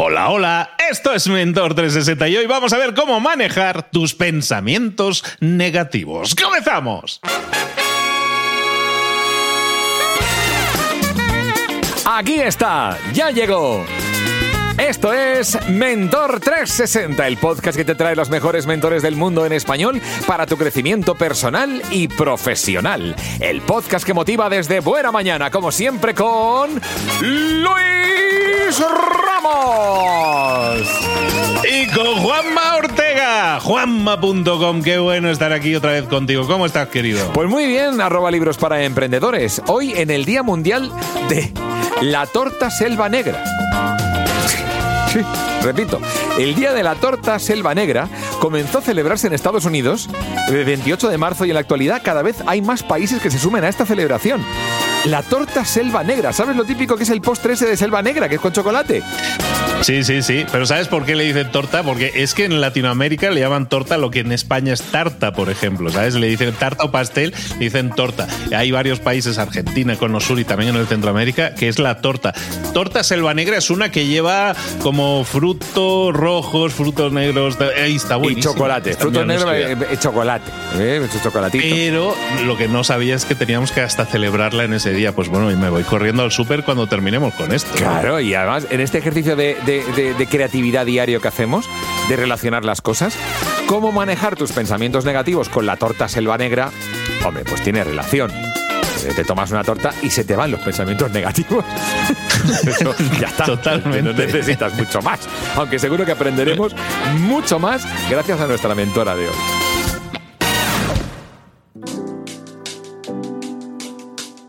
Hola, hola, esto es Mentor 360 y hoy vamos a ver cómo manejar tus pensamientos negativos. ¡Comenzamos! Aquí está, ya llegó. Esto es Mentor 360, el podcast que te trae los mejores mentores del mundo en español para tu crecimiento personal y profesional. El podcast que motiva desde buena mañana, como siempre, con Luis Ramos. Y con Juanma Ortega, juanma.com. Qué bueno estar aquí otra vez contigo. ¿Cómo estás, querido? Pues muy bien, arroba libros para emprendedores. Hoy en el Día Mundial de la Torta Selva Negra. Sí, repito, el Día de la Torta Selva Negra comenzó a celebrarse en Estados Unidos el 28 de marzo y en la actualidad cada vez hay más países que se sumen a esta celebración. La torta selva negra, ¿sabes lo típico que es el postre ese de selva negra, que es con chocolate? Sí, sí, sí. Pero ¿sabes por qué le dicen torta? Porque es que en Latinoamérica le llaman torta lo que en España es tarta, por ejemplo. ¿Sabes? Le dicen tarta o pastel, le dicen torta. Hay varios países, Argentina, Cono Sur y también en el Centroamérica, que es la torta. Torta selva negra es una que lleva como frutos rojos, frutos negros. Ahí está buenísimo. Y chocolate. Frutos negros, chocolate. ¿eh? chocolatito. Pero lo que no sabía es que teníamos que hasta celebrarla en ese día. Pues bueno, y me voy corriendo al súper cuando terminemos con esto. Claro, y además en este ejercicio de de, creatividad diario que hacemos, de relacionar las cosas. ¿Cómo manejar tus pensamientos negativos con la torta selva negra? Hombre, pues tiene relación eh, te tomas una torta y se te van los pensamientos negativos. ya está. Totalmente. No necesitas mucho más. Aunque seguro que aprenderemos mucho más gracias a nuestra mentora de hoy.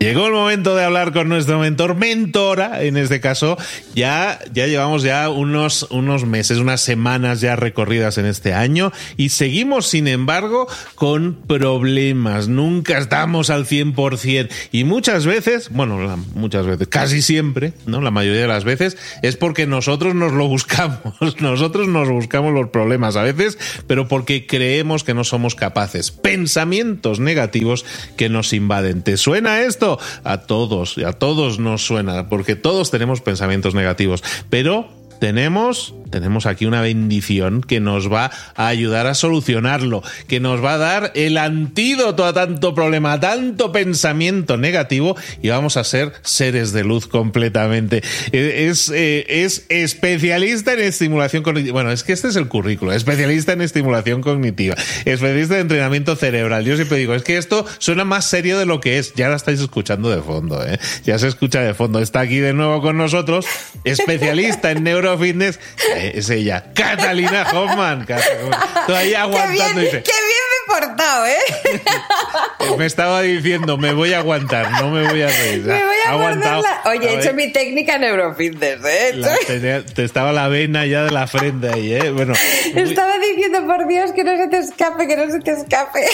Llegó el momento de hablar con nuestro mentor, mentora, en este caso. Ya, ya llevamos ya unos, unos meses, unas semanas ya recorridas en este año y seguimos, sin embargo, con problemas. Nunca estamos al 100% y muchas veces, bueno, muchas veces, casi siempre, ¿no? La mayoría de las veces es porque nosotros nos lo buscamos. Nosotros nos buscamos los problemas a veces, pero porque creemos que no somos capaces. Pensamientos negativos que nos invaden. ¿Te suena esto? A todos, a todos nos suena, porque todos tenemos pensamientos negativos, pero tenemos tenemos aquí una bendición que nos va a ayudar a solucionarlo, que nos va a dar el antídoto a tanto problema, a tanto pensamiento negativo y vamos a ser seres de luz completamente. Eh, es, eh, es especialista en estimulación cognitiva. Bueno, es que este es el currículo. Especialista en estimulación cognitiva. Especialista en entrenamiento cerebral. Yo siempre digo, es que esto suena más serio de lo que es. Ya la estáis escuchando de fondo, ¿eh? Ya se escucha de fondo. Está aquí de nuevo con nosotros. Especialista en neurofitness es ella, Catalina Hoffman. Todavía aguantando. Qué bien, qué bien me he portado, ¿eh? me estaba diciendo, me voy a aguantar, no me voy a reír. Me voy a aguantar. Oye, he hecho mi técnica neurofitness, ¿eh? te, estaba la vena ya de la frente ahí, ¿eh? Bueno. Estaba diciendo, por Dios, que no se te escape, que no se te escape.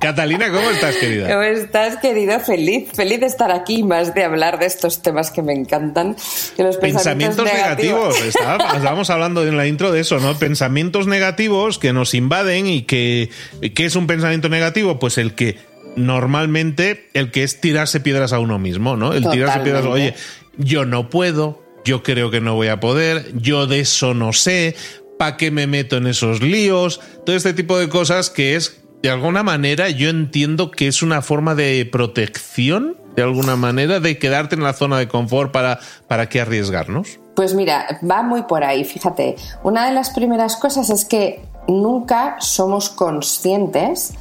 Catalina, ¿cómo estás, querida? ¿Cómo estás, querida? Feliz, feliz de estar aquí, más de hablar de estos temas que me encantan. los pensamientos, negativos. estábamos hablando en la intro de eso, ¿no? Pensamientos negativos que nos invaden y que. ¿Qué es un pensamiento negativo? Pues el que normalmente, el que es tirarse piedras a uno mismo, ¿no? El tirarse piedras, oye, yo no puedo, yo creo que no voy a poder, yo de eso no sé, ¿para qué me meto en esos líos? Todo este tipo de cosas que es de alguna manera yo entiendo que es una forma de protección, de alguna manera, de quedarte en la zona de confort para, para qué arriesgarnos. Pues mira, va muy por ahí, fíjate. Una de las primeras cosas es que nunca somos conscientes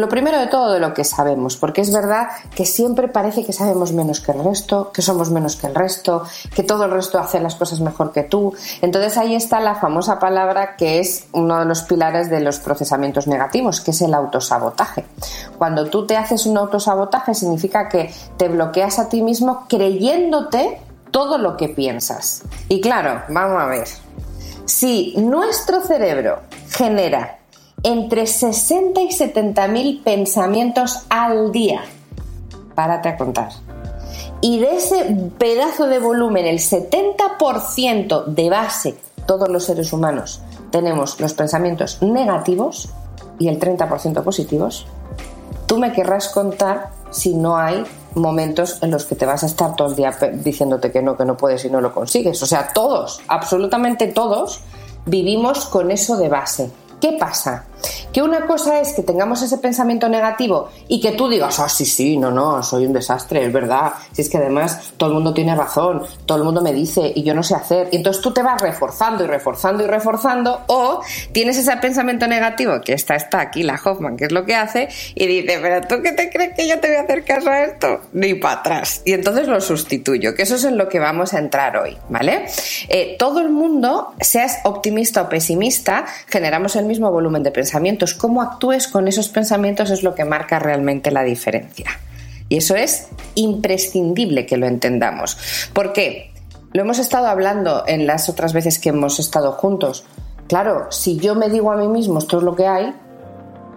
lo primero de todo de lo que sabemos, porque es verdad que siempre parece que sabemos menos que el resto, que somos menos que el resto, que todo el resto hace las cosas mejor que tú. Entonces ahí está la famosa palabra que es uno de los pilares de los procesamientos negativos, que es el autosabotaje. Cuando tú te haces un autosabotaje significa que te bloqueas a ti mismo creyéndote todo lo que piensas. Y claro, vamos a ver. Si nuestro cerebro genera entre 60 y 70 mil pensamientos al día. Párate a contar. Y de ese pedazo de volumen, el 70% de base, todos los seres humanos tenemos los pensamientos negativos y el 30% positivos. Tú me querrás contar si no hay momentos en los que te vas a estar todo el día diciéndote que no, que no puedes y no lo consigues. O sea, todos, absolutamente todos, vivimos con eso de base. ¿Qué pasa? Que una cosa es que tengamos ese pensamiento negativo y que tú digas, ah, sí, sí, no, no, soy un desastre, es verdad. Si es que además todo el mundo tiene razón, todo el mundo me dice y yo no sé hacer. Y entonces tú te vas reforzando y reforzando y reforzando, o tienes ese pensamiento negativo, que está, está aquí la Hoffman, que es lo que hace, y dice, pero tú qué te crees que yo te voy a hacer caso a esto? Ni para atrás. Y entonces lo sustituyo, que eso es en lo que vamos a entrar hoy, ¿vale? Eh, todo el mundo, seas optimista o pesimista, generamos el mismo volumen de pensamiento cómo actúes con esos pensamientos es lo que marca realmente la diferencia. Y eso es imprescindible que lo entendamos. ¿Por qué? Lo hemos estado hablando en las otras veces que hemos estado juntos. Claro, si yo me digo a mí mismo esto es lo que hay,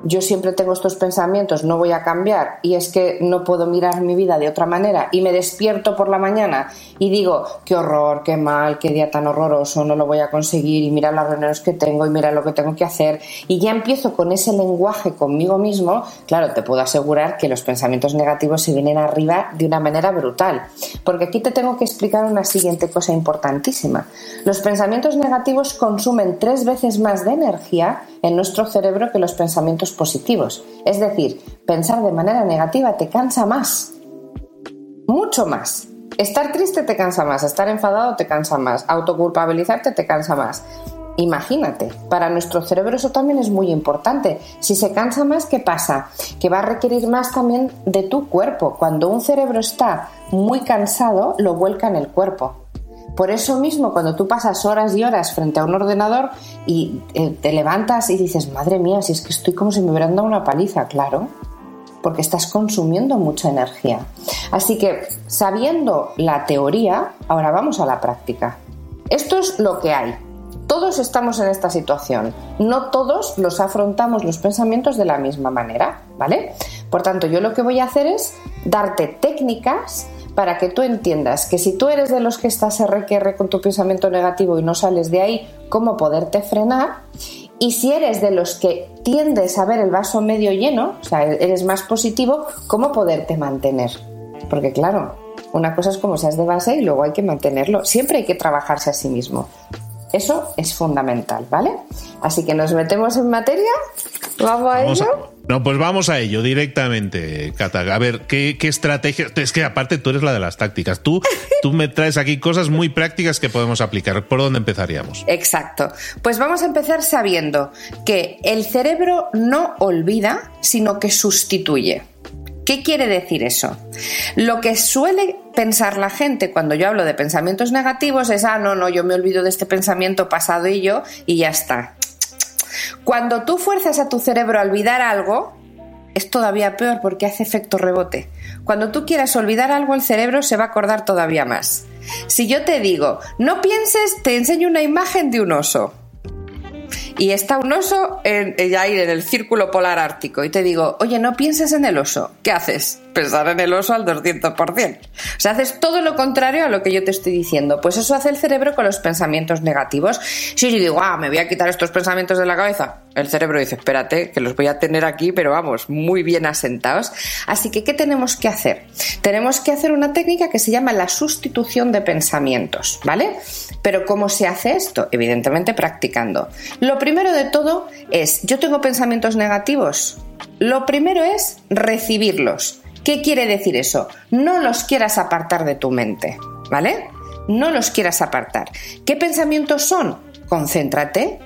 yo siempre tengo estos pensamientos, no voy a cambiar y es que no puedo mirar mi vida de otra manera y me despierto por la mañana y digo, qué horror, qué mal, qué día tan horroroso, no lo voy a conseguir y mira las reuniones que tengo y mira lo que tengo que hacer y ya empiezo con ese lenguaje conmigo mismo, claro, te puedo asegurar que los pensamientos negativos se vienen arriba de una manera brutal. Porque aquí te tengo que explicar una siguiente cosa importantísima. Los pensamientos negativos consumen tres veces más de energía en nuestro cerebro que los pensamientos positivos. Es decir, pensar de manera negativa te cansa más. Mucho más. Estar triste te cansa más, estar enfadado te cansa más, autoculpabilizarte te cansa más. Imagínate, para nuestro cerebro eso también es muy importante. Si se cansa más, ¿qué pasa? Que va a requerir más también de tu cuerpo. Cuando un cerebro está muy cansado, lo vuelca en el cuerpo. Por eso mismo, cuando tú pasas horas y horas frente a un ordenador y eh, te levantas y dices, madre mía, si es que estoy como si me hubieran dado una paliza, claro, porque estás consumiendo mucha energía. Así que, sabiendo la teoría, ahora vamos a la práctica. Esto es lo que hay. Todos estamos en esta situación. No todos los afrontamos los pensamientos de la misma manera, ¿vale? Por tanto, yo lo que voy a hacer es darte técnicas para que tú entiendas que si tú eres de los que estás RQR con tu pensamiento negativo y no sales de ahí, cómo poderte frenar. Y si eres de los que tiendes a ver el vaso medio lleno, o sea, eres más positivo, cómo poderte mantener. Porque claro, una cosa es como seas de base y luego hay que mantenerlo. Siempre hay que trabajarse a sí mismo. Eso es fundamental, ¿vale? Así que nos metemos en materia. Vamos a ello. No, pues vamos a ello directamente, Cata. A ver, ¿qué, estrategia? Es que aparte tú eres la de las tácticas. Tú, tú me traes aquí cosas muy prácticas que podemos aplicar. ¿Por dónde empezaríamos? Exacto. Pues vamos a empezar sabiendo que el cerebro no olvida, sino que sustituye. ¿Qué quiere decir eso? Lo que suele pensar la gente cuando yo hablo de pensamientos negativos es, ah, no, no, yo me olvido de este pensamiento pasado y yo y ya está. Cuando tú fuerzas a tu cerebro a olvidar algo, es todavía peor porque hace efecto rebote. Cuando tú quieras olvidar algo, el cerebro se va a acordar todavía más. Si yo te digo, no pienses, te enseño una imagen de un oso. Y está un oso en, ahí en el círculo polar ártico y te digo, oye, no pienses en el oso. ¿Qué haces? Pensar en el oso al 200%. O sea, haces todo lo contrario a lo que yo te estoy diciendo. Pues eso hace el cerebro con los pensamientos negativos. Si yo digo, ah, me voy a quitar estos pensamientos de la cabeza, el cerebro dice, espérate, que los voy a tener aquí, pero vamos, muy bien asentados. Así que, ¿qué tenemos que hacer? Tenemos que hacer una técnica que se llama la sustitución de pensamientos, ¿vale? Pero ¿cómo se hace esto? Evidentemente practicando. Lo primero de todo es, yo tengo pensamientos negativos. Lo primero es recibirlos. ¿Qué quiere decir eso? No los quieras apartar de tu mente, ¿vale? No los quieras apartar. ¿Qué pensamientos son? Concéntrate.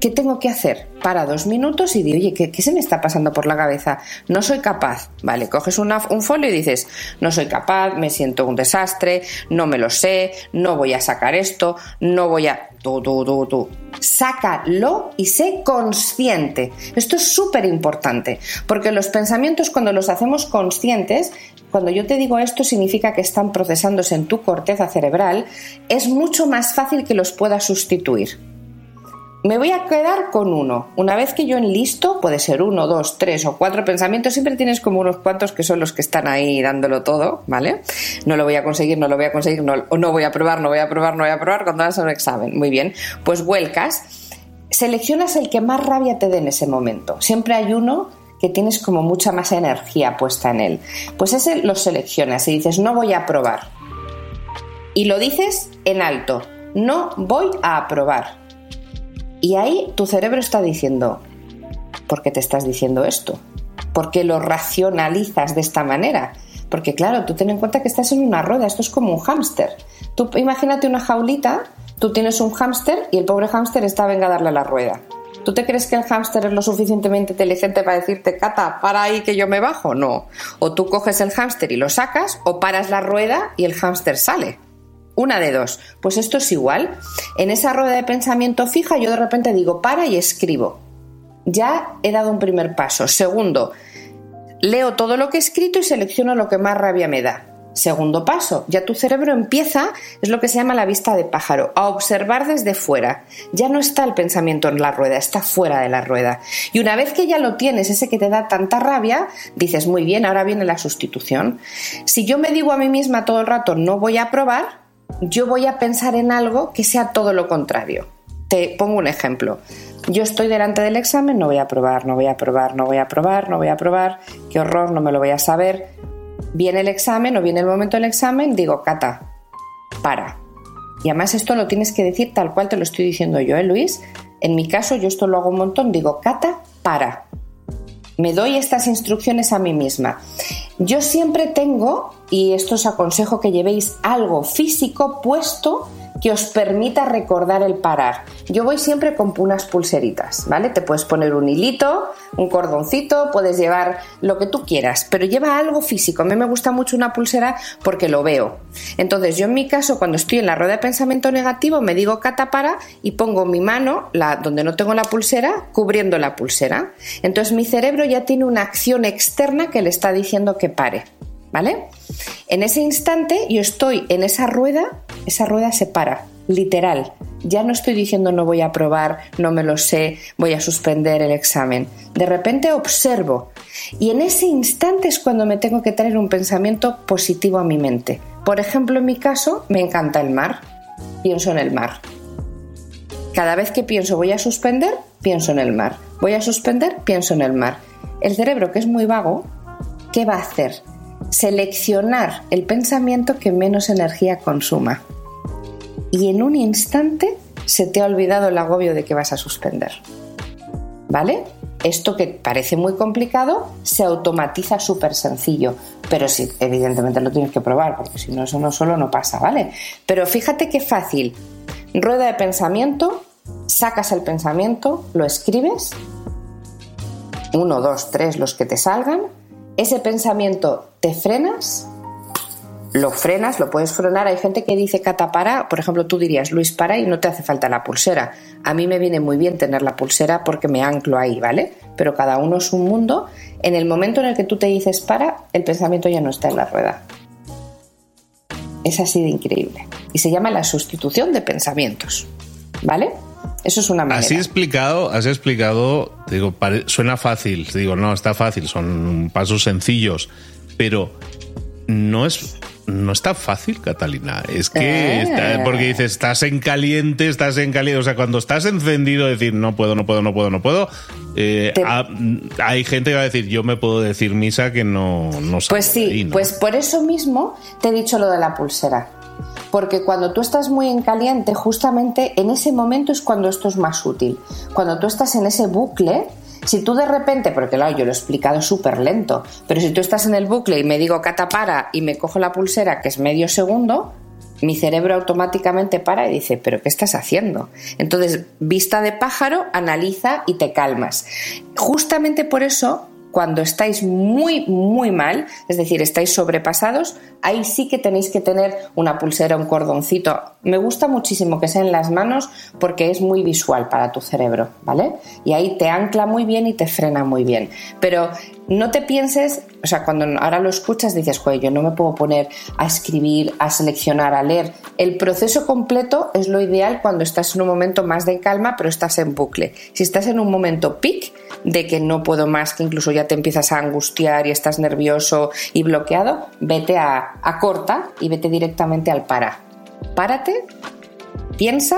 ¿Qué tengo que hacer? Para dos minutos y di, oye, ¿qué, se me está pasando por la cabeza? No soy capaz. Vale, coges un folio y dices, no soy capaz, me siento un desastre, no me lo sé, no voy a sacar esto, no voy a tú, tú, tú, tú. Sácalo y sé consciente. Esto es súper importante, porque los pensamientos cuando los hacemos conscientes, cuando yo te digo esto significa que están procesándose en tu corteza cerebral, es mucho más fácil que los puedas sustituir. Me voy a quedar con uno. Una vez que yo enlisto, puede ser uno, dos, tres o cuatro pensamientos, siempre tienes como unos cuantos que son los que están ahí dándolo todo, ¿vale? No lo voy a conseguir, no lo voy a conseguir, no, no voy a probar, no voy a probar, no voy a probar cuando hagas un examen. Muy bien, pues vuelcas, seleccionas el que más rabia te dé en ese momento. Siempre hay uno que tienes como mucha más energía puesta en él. Pues ese lo seleccionas y dices, no voy a aprobar. Y lo dices en alto, no voy a aprobar. Y ahí tu cerebro está diciendo, ¿por qué te estás diciendo esto? ¿Por qué lo racionalizas de esta manera? Porque claro, tú ten en cuenta que estás en una rueda, esto es como un hámster. Tú imagínate una jaulita, tú tienes un hámster y el pobre hámster está venga a darle la rueda. ¿Tú te crees que el hámster es lo suficientemente inteligente para decirte, Cata, para ahí que yo me bajo? No. O tú coges el hámster y lo sacas, o paras la rueda y el hámster sale. Una de dos. Pues esto es igual. En esa rueda de pensamiento fija yo de repente digo, para y escribo. Ya he dado un primer paso. Segundo, leo todo lo que he escrito y selecciono lo que más rabia me da. Segundo paso, ya tu cerebro empieza, es lo que se llama la vista de pájaro, a observar desde fuera. Ya no está el pensamiento en la rueda, está fuera de la rueda. Y una vez que ya lo tienes, ese que te da tanta rabia, dices, muy bien, ahora viene la sustitución. Si yo me digo a mí misma todo el rato, no voy a probar, yo voy a pensar en algo que sea todo lo contrario. Te pongo un ejemplo. Yo estoy delante del examen, no voy a probar, no voy a probar, no voy a probar, no voy a probar, qué horror, no me lo voy a saber viene el examen o viene el momento del examen, digo, Cata, para. Y además esto lo tienes que decir tal cual te lo estoy diciendo yo, ¿eh, Luis? En mi caso, yo esto lo hago un montón, digo, Cata, para. Me doy estas instrucciones a mí misma. Yo siempre tengo, y esto os aconsejo que llevéis algo físico puesto que os permita recordar el parar. Yo voy siempre con unas pulseritas, ¿vale? Te puedes poner un hilito, un cordoncito, puedes llevar lo que tú quieras, pero lleva algo físico. A mí me gusta mucho una pulsera porque lo veo. Entonces, yo en mi caso, cuando estoy en la rueda de pensamiento negativo, me digo para y pongo mi mano, la, donde no tengo la pulsera, cubriendo la pulsera. Entonces, mi cerebro ya tiene una acción externa que le está diciendo que pare. ¿Vale? En ese instante yo estoy en esa rueda, esa rueda se para, literal. Ya no estoy diciendo no voy a probar, no me lo sé, voy a suspender el examen. De repente observo y en ese instante es cuando me tengo que traer un pensamiento positivo a mi mente. Por ejemplo, en mi caso, me encanta el mar. Pienso en el mar. Cada vez que pienso voy a suspender, pienso en el mar. Voy a suspender, pienso en el mar. El cerebro, que es muy vago, ¿qué va a hacer? Seleccionar el pensamiento que menos energía consuma. Y en un instante se te ha olvidado el agobio de que vas a suspender. ¿Vale? Esto que parece muy complicado se automatiza súper sencillo, pero sí, evidentemente lo tienes que probar, porque si no, eso no solo no pasa, ¿vale? Pero fíjate qué fácil. Rueda de pensamiento, sacas el pensamiento, lo escribes, uno, dos, tres, los que te salgan, ese pensamiento te frenas, lo frenas, lo puedes frenar. Hay gente que dice cata para, por ejemplo, tú dirías Luis para y no te hace falta la pulsera. A mí me viene muy bien tener la pulsera porque me anclo ahí, ¿vale? Pero cada uno es un mundo. En el momento en el que tú te dices para, el pensamiento ya no está en la rueda. Es así de increíble. Y se llama la sustitución de pensamientos, ¿vale? Eso es una manera. Así explicado, has explicado, digo, suena fácil, digo, no, está fácil, son pasos sencillos, pero no es no está fácil, Catalina. Es que, eh. porque dices, estás en caliente, estás en caliente. O sea, cuando estás encendido, decir, no puedo, no puedo, no puedo, no puedo. Eh, hay gente que va a decir, yo me puedo decir misa que no, no Pues sí, pues por eso mismo te he dicho lo de la pulsera porque cuando tú estás muy en caliente, justamente en ese momento es cuando esto es más útil. Cuando tú estás en ese bucle, si tú de repente, porque claro, yo lo he explicado súper lento, pero si tú estás en el bucle y me digo catapara y me cojo la pulsera, que es medio segundo, mi cerebro automáticamente para y dice, pero ¿qué estás haciendo? Entonces, vista de pájaro, analiza y te calmas. Justamente por eso cuando estáis muy, muy mal, es decir, estáis sobrepasados, ahí sí que tenéis que tener una pulsera, un cordoncito. Me gusta muchísimo que sea en las manos porque es muy visual para tu cerebro, ¿vale? Y ahí te ancla muy bien y te frena muy bien. Pero no te pienses, o sea, cuando ahora lo escuchas dices, joder, yo no me puedo poner a escribir, a seleccionar, a leer. El proceso completo es lo ideal cuando estás en un momento más de calma, pero estás en bucle. Si estás en un momento peak, de que no puedo más, que incluso ya te empiezas a angustiar y estás nervioso y bloqueado, vete a, a corta y vete directamente al para. Párate, piensa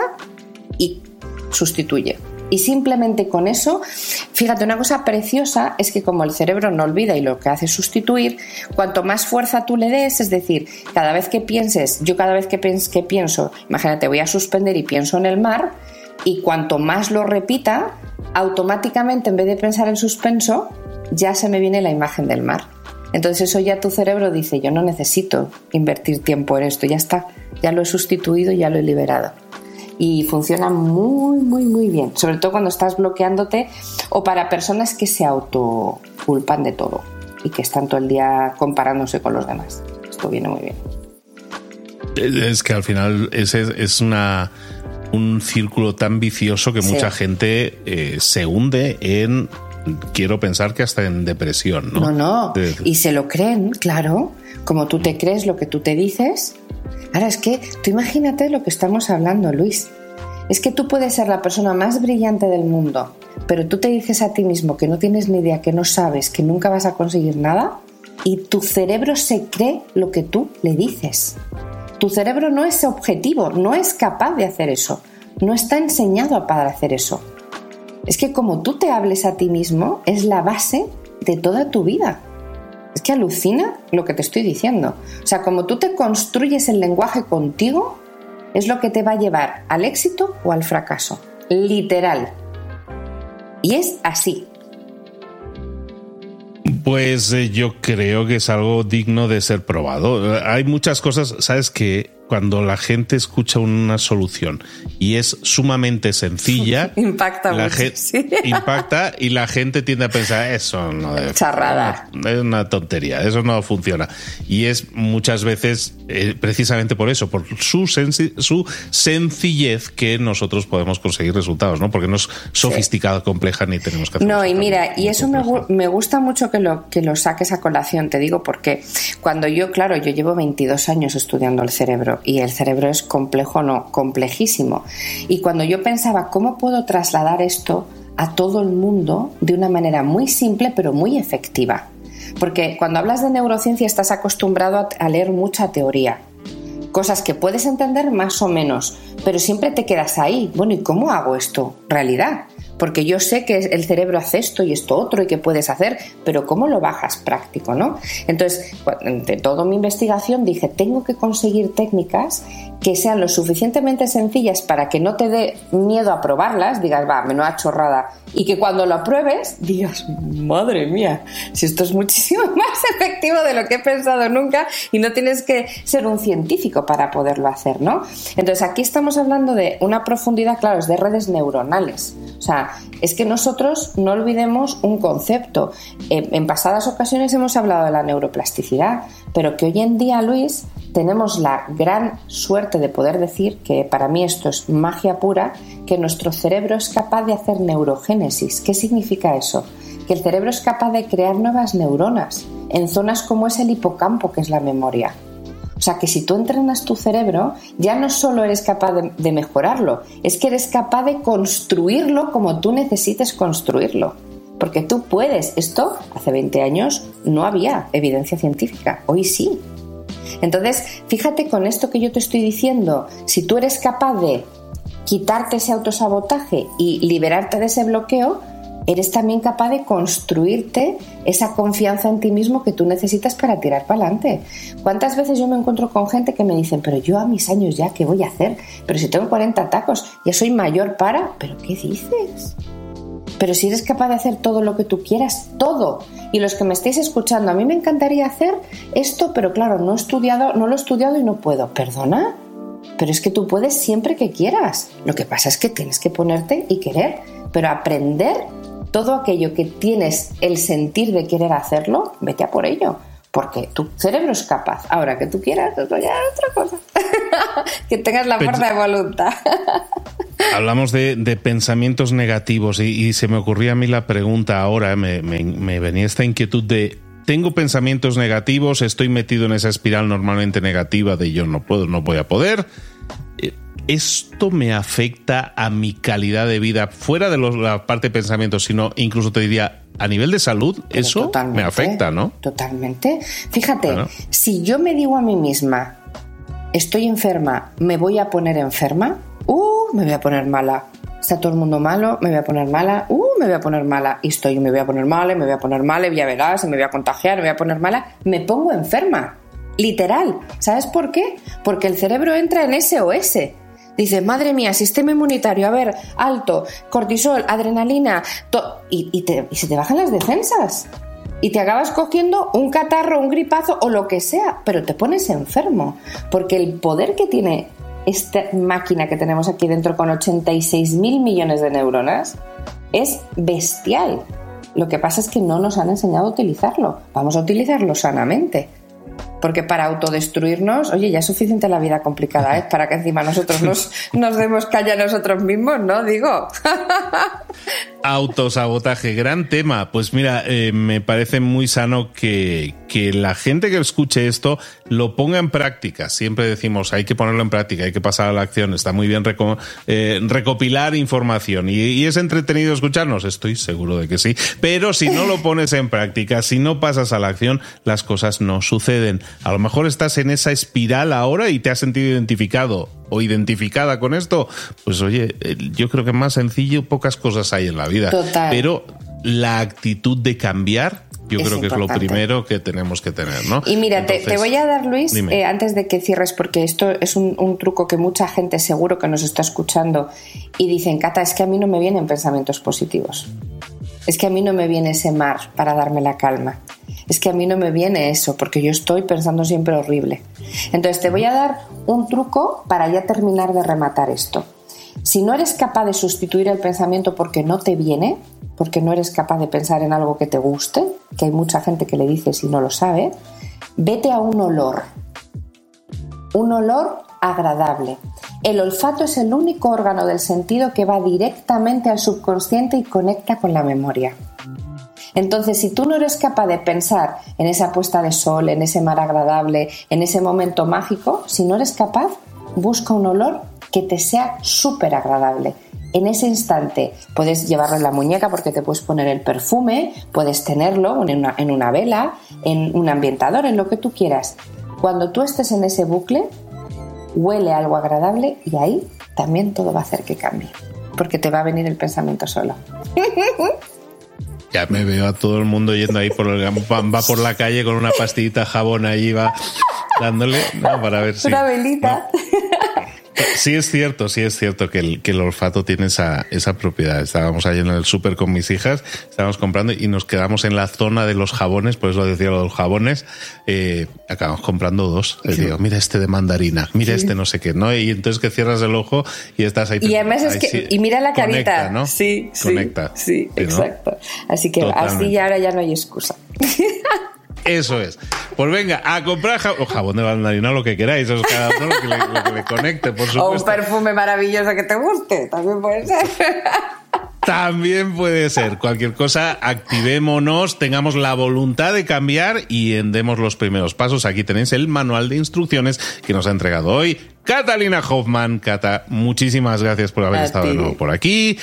y sustituye. Y simplemente con eso, fíjate, una cosa preciosa es que como el cerebro no olvida y lo que hace es sustituir, cuanto más fuerza tú le des, es decir, cada vez que pienses, yo cada vez que, que pienso, imagínate, voy a suspender y pienso en el mar, y cuanto más lo repita, automáticamente en vez de pensar en suspenso, ya se me viene la imagen del mar. Entonces eso ya tu cerebro dice, yo no necesito invertir tiempo en esto, ya está, ya lo he sustituido, ya lo he liberado. Y funciona muy, muy, muy bien, sobre todo cuando estás bloqueándote o para personas que se autoculpan de todo y que están todo el día comparándose con los demás. Esto viene muy bien. Es que al final es, es una, un círculo tan vicioso que mucha gente eh, se hunde en quiero pensar que hasta en depresión, ¿no? No, no. Y se lo creen, claro. Como tú te crees lo que tú te dices. Ahora es que tú imagínate lo que estamos hablando, Luis. Es que tú puedes ser la persona más brillante del mundo, pero tú te dices a ti mismo que no tienes ni idea, que no sabes, que nunca vas a conseguir nada, y tu cerebro se cree lo que tú le dices. Tu cerebro no es objetivo, no es capaz de hacer eso, no está enseñado para hacer eso. Es que como tú te hables a ti mismo es la base de toda tu vida. Es que alucina lo que te estoy diciendo. O sea, como tú te construyes el lenguaje contigo, es lo que te va a llevar al éxito o al fracaso. Literal. Y es así. Pues eh, yo creo que es algo digno de ser probado. Hay muchas cosas, ¿sabes qué? Cuando la gente escucha una solución y es sumamente sencilla, impacta la impacta y la gente tiende a pensar eso no es charrada, es una tontería, eso no funciona y es muchas veces eh, precisamente por eso, por su su sencillez que nosotros podemos conseguir resultados, ¿no? Porque no es sofisticada, compleja ni tenemos que hacer. No y mira y eso me, me gusta mucho que lo que lo saques a colación, te digo porque cuando yo claro yo llevo 22 años estudiando el cerebro y el cerebro es complejo, no, complejísimo. Y cuando yo pensaba, ¿cómo puedo trasladar esto a todo el mundo de una manera muy simple pero muy efectiva? Porque cuando hablas de neurociencia estás acostumbrado a leer mucha teoría, cosas que puedes entender más o menos, pero siempre te quedas ahí. Bueno, ¿y cómo hago esto? Realidad porque yo sé que el cerebro hace esto y esto otro y que puedes hacer, pero ¿cómo lo bajas práctico, no? Entonces, de toda mi investigación dije, tengo que conseguir técnicas que sean lo suficientemente sencillas para que no te dé miedo a probarlas, digas, va, menuda chorrada, y que cuando lo pruebes digas, madre mía, si esto es muchísimo más efectivo de lo que he pensado nunca y no tienes que ser un científico para poderlo hacer, ¿no? Entonces aquí estamos hablando de una profundidad, claro, es de redes neuronales. O sea, es que nosotros no olvidemos un concepto. En pasadas ocasiones hemos hablado de la neuroplasticidad, pero que hoy en día, Luis, tenemos la gran suerte de poder decir que para mí esto es magia pura, que nuestro cerebro es capaz de hacer neurogénesis. ¿Qué significa eso? Que el cerebro es capaz de crear nuevas neuronas en zonas como es el hipocampo, que es la memoria. O sea que si tú entrenas tu cerebro, ya no solo eres capaz de, mejorarlo, es que eres capaz de construirlo como tú necesites construirlo. Porque tú puedes. Esto hace 20 años no había evidencia científica, hoy sí. Entonces, fíjate con esto que yo te estoy diciendo, si tú eres capaz de quitarte ese autosabotaje y liberarte de ese bloqueo, eres también capaz de construirte esa confianza en ti mismo que tú necesitas para tirar para adelante. ¿Cuántas veces yo me encuentro con gente que me dicen, pero yo a mis años ya, ¿qué voy a hacer? Pero si tengo 40 tacos, ya soy mayor para... ¿Pero qué dices? Pero si eres capaz de hacer todo lo que tú quieras, todo. Y los que me estéis escuchando, a mí me encantaría hacer esto, pero claro, no he estudiado, no lo he estudiado y no puedo. ¿Perdona? Pero es que tú puedes siempre que quieras. Lo que pasa es que tienes que ponerte y querer, pero aprender todo aquello que tienes el sentir de querer hacerlo, vete a por ello. Porque tu cerebro es capaz. Ahora que tú quieras, otra cosa. que tengas la fuerza de voluntad. Hablamos de, pensamientos negativos y, se me ocurría a mí la pregunta ahora, me, me venía esta inquietud de tengo pensamientos negativos, estoy metido en esa espiral normalmente negativa de yo no puedo, no voy a poder. ¿esto me afecta a mi calidad de vida fuera de la parte de pensamiento, sino incluso te diría a nivel de salud? eso me afecta, ¿no? Totalmente. Fíjate, si yo me digo a mí misma, estoy enferma, me voy a poner enferma, uh, me voy a poner mala. está todo el mundo malo, me voy a poner mala, uh, me voy a poner mala, y estoy, me voy a poner mala, me voy a poner mala, y ya verás, me voy a contagiar, me voy a poner mala, me pongo enferma. Literal. ¿Sabes por qué? Porque el cerebro entra en SOS. Dice, madre mía, sistema inmunitario, a ver, alto, cortisol, adrenalina, y, y se te bajan las defensas. Y te acabas cogiendo un catarro, un gripazo o lo que sea, pero te pones enfermo. Porque el poder que tiene esta máquina que tenemos aquí dentro con 86 mil millones de neuronas es bestial. Lo que pasa es que no nos han enseñado a utilizarlo. Vamos a utilizarlo sanamente. Porque para autodestruirnos, oye, ya es suficiente la vida complicada, ¿eh? Para que encima nosotros nos, nos demos calle a nosotros mismos, ¿no? Digo. Autosabotaje, gran tema. Pues mira, eh, me parece muy sano que, que la gente que escuche esto lo ponga en práctica. Siempre decimos, hay que ponerlo en práctica, hay que pasar a la acción. Está muy bien eh, recopilar información. ¿Y, es entretenido escucharnos? Estoy seguro de que sí. Pero si no lo pones en práctica, si no pasas a la acción, las cosas no suceden. A lo mejor estás en esa espiral ahora y te has sentido identificado o identificada con esto, pues oye, eh, yo creo que más sencillo, pocas cosas hay en la vida. Pero la actitud de cambiar yo creo que es lo primero que tenemos que tener, ¿no? Y mira, te, voy a dar, Luis, eh, antes de que cierres, porque esto es un, un, truco que mucha gente seguro que nos está escuchando y dicen, Cata, es que a mí no me vienen pensamientos positivos. Es que a mí no me viene ese mar para darme la calma. Es que a mí no me viene eso, porque yo estoy pensando siempre horrible. Entonces te voy a dar un truco para ya terminar de rematar esto. Si no eres capaz de sustituir el pensamiento porque no te viene, porque no eres capaz de pensar en algo que te guste, que hay mucha gente que le dice si no lo sabe, vete a un olor. Un olor agradable. El olfato es el único órgano del sentido que va directamente al subconsciente y conecta con la memoria. Entonces, si tú no eres capaz de pensar en esa puesta de sol, en ese mar agradable, en ese momento mágico, si no eres capaz, busca un olor que te sea súper agradable. En ese instante puedes llevarlo en la muñeca porque te puedes poner el perfume, puedes tenerlo en una, en una vela, en un ambientador, en lo que tú quieras. Cuando tú estés en ese bucle, huele algo agradable y ahí también todo va a hacer que cambie, porque te va a venir el pensamiento solo. Ya me veo a todo el mundo yendo ahí por el, va por la calle con una pastillita jabón ahí va dándole para ver si una velita. Sí es cierto, sí es cierto que el, que el olfato tiene esa, esa propiedad. Estábamos ahí en el súper con mis hijas, estábamos comprando y nos quedamos en la zona de los jabones, por eso decía lo de los jabones, eh, acabamos comprando dos. Le digo, mira este de mandarina, mira este no sé qué, ¿no? Y entonces que cierras el ojo y estás ahí. Y además es que, y mira la carita, ¿no? Sí, Conecta. Sí, exacto. Así que así ya ahora ya no hay excusa. Eso es. Pues venga, a comprar jabón, o jabón de mandarina, lo que queráis, es cada uno lo que, le, conecte, por supuesto. O un perfume maravilloso que te guste, también puede ser. También puede ser. Cualquier cosa, activémonos, tengamos la voluntad de cambiar y demos los primeros pasos. Aquí tenéis el manual de instrucciones que nos ha entregado hoy Catalina Hoffman. Cata, muchísimas gracias por haber estado de nuevo por aquí.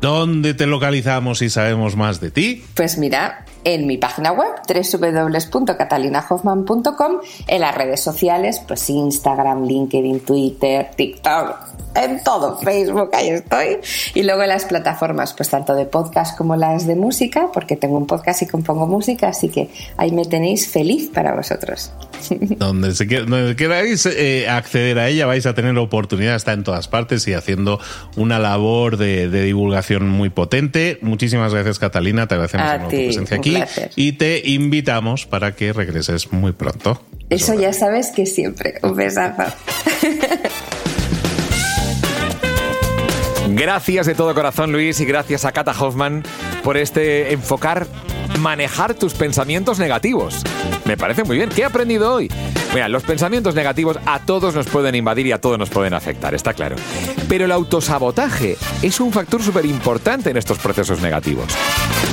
¿Dónde te localizamos y sabemos más de ti? Pues mira, en mi página web www.catalinahoffman.com, en las redes sociales, pues Instagram, LinkedIn, Twitter, TikTok, en todo, Facebook, ahí estoy. Y luego en las plataformas, pues tanto de podcast como las de música, porque tengo un podcast y compongo música, así que ahí me tenéis feliz para vosotros. Donde, se, queráis eh, acceder a ella, vais a tener la oportunidad, está en todas partes y haciendo una labor de, divulgación muy potente. Muchísimas gracias, Catalina, te agradecemos por tu presencia aquí y te invitamos para que regreses muy pronto. Eso ya sabes que siempre. Un besazo. Gracias de todo corazón, Luis, y gracias a Kata Hoffman por este enfocar, manejar tus pensamientos negativos. Me parece muy bien. ¿Qué he aprendido hoy? Mira, los pensamientos negativos a todos nos pueden invadir y a todos nos pueden afectar, está claro. Pero el autosabotaje es un factor súper importante en estos procesos negativos.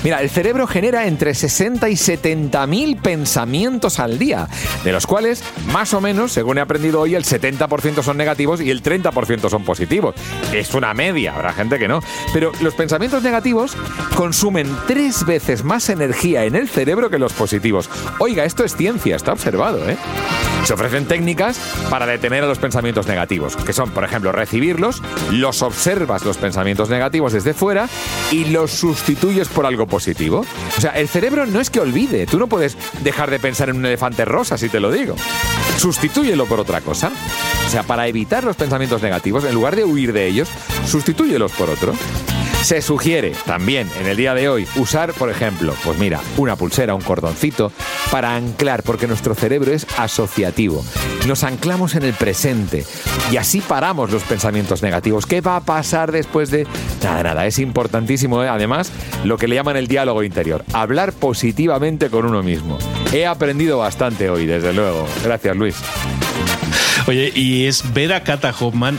Mira, el cerebro genera entre 60 y 70 mil pensamientos al día, de los cuales, más o menos, según he aprendido hoy, el 70% son negativos y el 30% son positivos. Es una media, habrá gente que no. Pero los pensamientos negativos consumen tres veces más energía en el cerebro que los positivos. Oiga, esto es ciencia, está observado, ¿eh? Se ofrecen técnicas para detener a los pensamientos negativos, que son, por ejemplo, recibirlos, los observas los pensamientos negativos desde fuera y los sustituyes por algo positivo. O sea, el cerebro no es que olvide, tú no puedes dejar de pensar en un elefante rosa, si te lo digo. Sustitúyelo por otra cosa. O sea, para evitar los pensamientos negativos, en lugar de huir de ellos, sustitúyelos por otro. Se sugiere también en el día de hoy usar, por ejemplo, pues mira, una pulsera, un cordoncito, para anclar, porque nuestro cerebro es asociativo. Nos anclamos en el presente y así paramos los pensamientos negativos. ¿Qué va a pasar después de...? Nada, nada, es importantísimo, ¿eh? además, lo que le llaman el diálogo interior, hablar positivamente con uno mismo. He aprendido bastante hoy, desde luego. Gracias, Luis. Oye, y es ver a Kata Hoffman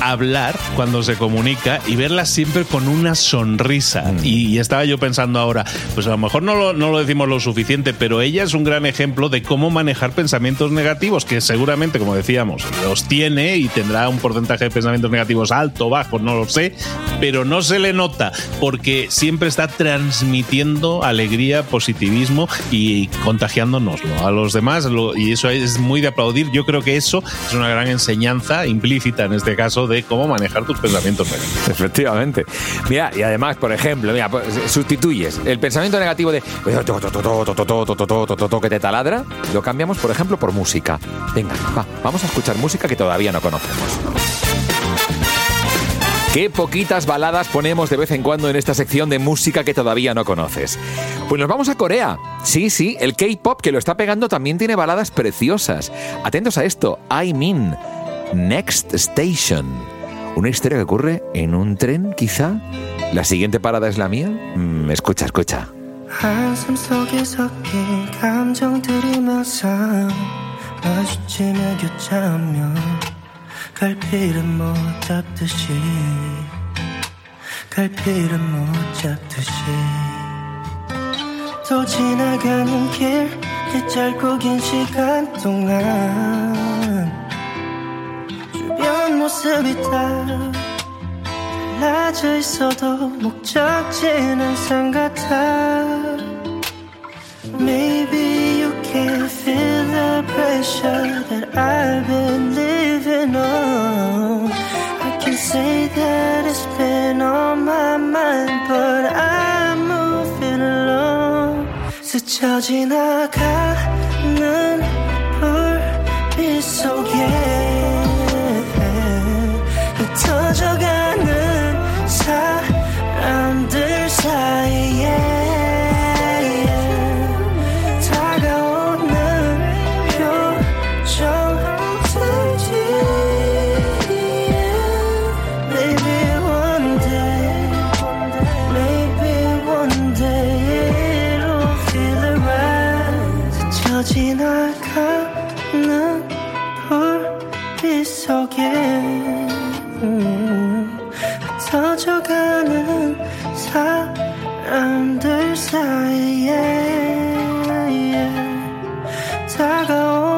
hablar cuando se comunica y verla siempre con una sonrisa. Mm. Y, estaba yo pensando ahora, pues a lo mejor no lo, no lo decimos lo suficiente, pero ella es un gran ejemplo de cómo manejar pensamientos negativos, que seguramente, como decíamos, los tiene y tendrá un porcentaje de pensamientos negativos alto, bajo, no lo sé, pero no se le nota porque siempre está transmitiendo alegría, positivismo y contagiándonoslo a los demás. y eso es muy de aplaudir. Yo creo que eso es una gran enseñanza implícita en este caso de cómo manejar tus pensamientos negativos. Efectivamente. Mira, y además, por ejemplo, mira, sustituyes el pensamiento negativo de que te taladra, lo cambiamos, por ejemplo, por música. Venga, va, vamos a escuchar música que todavía no conocemos. Qué poquitas baladas ponemos de vez en cuando en esta sección de música que todavía no conoces. Pues nos vamos a Corea. Sí, sí, el K-pop que lo está pegando también tiene baladas preciosas. Atentos a esto, I mean. Next Station. Una historia que ocurre en un tren, quizá. ¿La siguiente parada es la mía? Mm, escucha, escucha. 주 변 모습이 다 달라져 있어도 목적지는 항상 같아 Maybe you can feel the pressure that I've been living on I can say that it's been on my mind But I'm moving along 스쳐 지나가 차가워.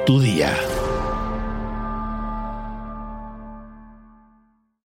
tu día.